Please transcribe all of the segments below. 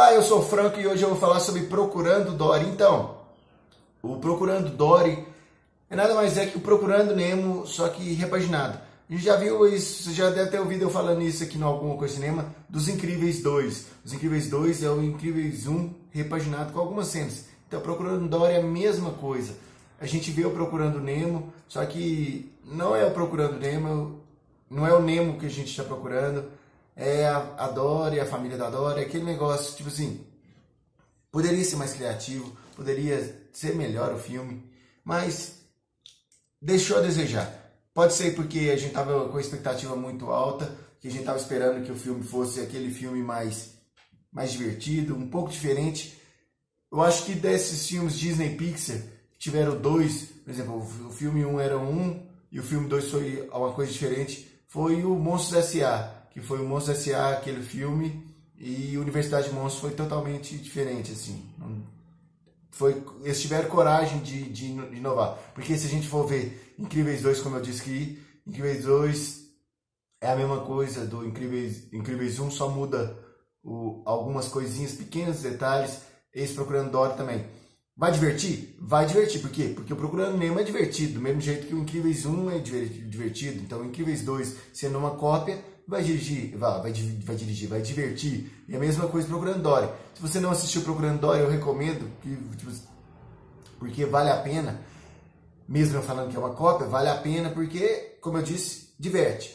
Olá, eu sou Franco e hoje eu vou falar sobre Procurando Dory. Então, o Procurando Dory é nada mais é que o Procurando Nemo, só que repaginado. A gente já viu isso, você já deve ter ouvido eu falando isso aqui no Alguma Coisa Cinema, dos Incríveis 2. Os Incríveis 2 é o Incríveis 1 repaginado com algumas cenas. Então, Procurando Dory é a mesma coisa. A gente vê o Procurando Nemo, só que não é o Procurando Nemo, não é o Nemo que a gente está procurando é a, a Dory, a família da Dory, aquele negócio, tipo assim, poderia ser mais criativo, poderia ser melhor o filme, mas deixou a desejar. Pode ser porque a gente tava com a expectativa muito alta, que a gente tava esperando que o filme fosse aquele filme mais, mais divertido, um pouco diferente. Eu acho que desses filmes Disney Pixar, tiveram dois, por exemplo, o filme 1 um era um e o filme 2 foi uma coisa diferente, foi o Monstros S.A que foi o Monstros S.A., aquele filme, e Universidade de Monstros foi totalmente diferente, assim. Foi, eles tiveram coragem de, de, inovar. Porque se a gente for ver Incríveis 2, como eu disse que Incríveis 2 é a mesma coisa do Incríveis, Incríveis 1, só muda o, algumas coisinhas, pequenos detalhes, esse Procurando Dory também. Vai divertir? Vai divertir. Por quê? Porque o Procurando Nemo é divertido, do mesmo jeito que o Incríveis 1 é divertido. Então, o Incríveis 2, sendo uma cópia, vai dirigir, vai, vai, vai dirigir, vai divertir. E a mesma coisa Procurando Dory. Se você não assistiu Procurando Dory, eu recomendo, que, tipo, porque vale a pena, mesmo eu falando que é uma cópia, vale a pena porque, como eu disse, diverte.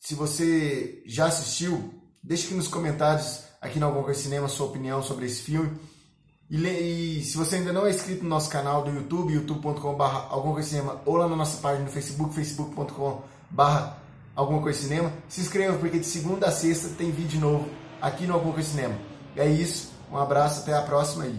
Se você já assistiu, deixe aqui nos comentários, aqui no Coisa Cinema, sua opinião sobre esse filme. E, e, se você ainda não é inscrito no nosso canal do YouTube, youtube.com.br alguma coisa cinema, ou lá na nossa página no Facebook, facebook.com.br Alguma Coisa Cinema. Se inscreva porque de segunda a sexta tem vídeo novo aqui no Alguma Coisa Cinema. É isso, um abraço, até a próxima aí.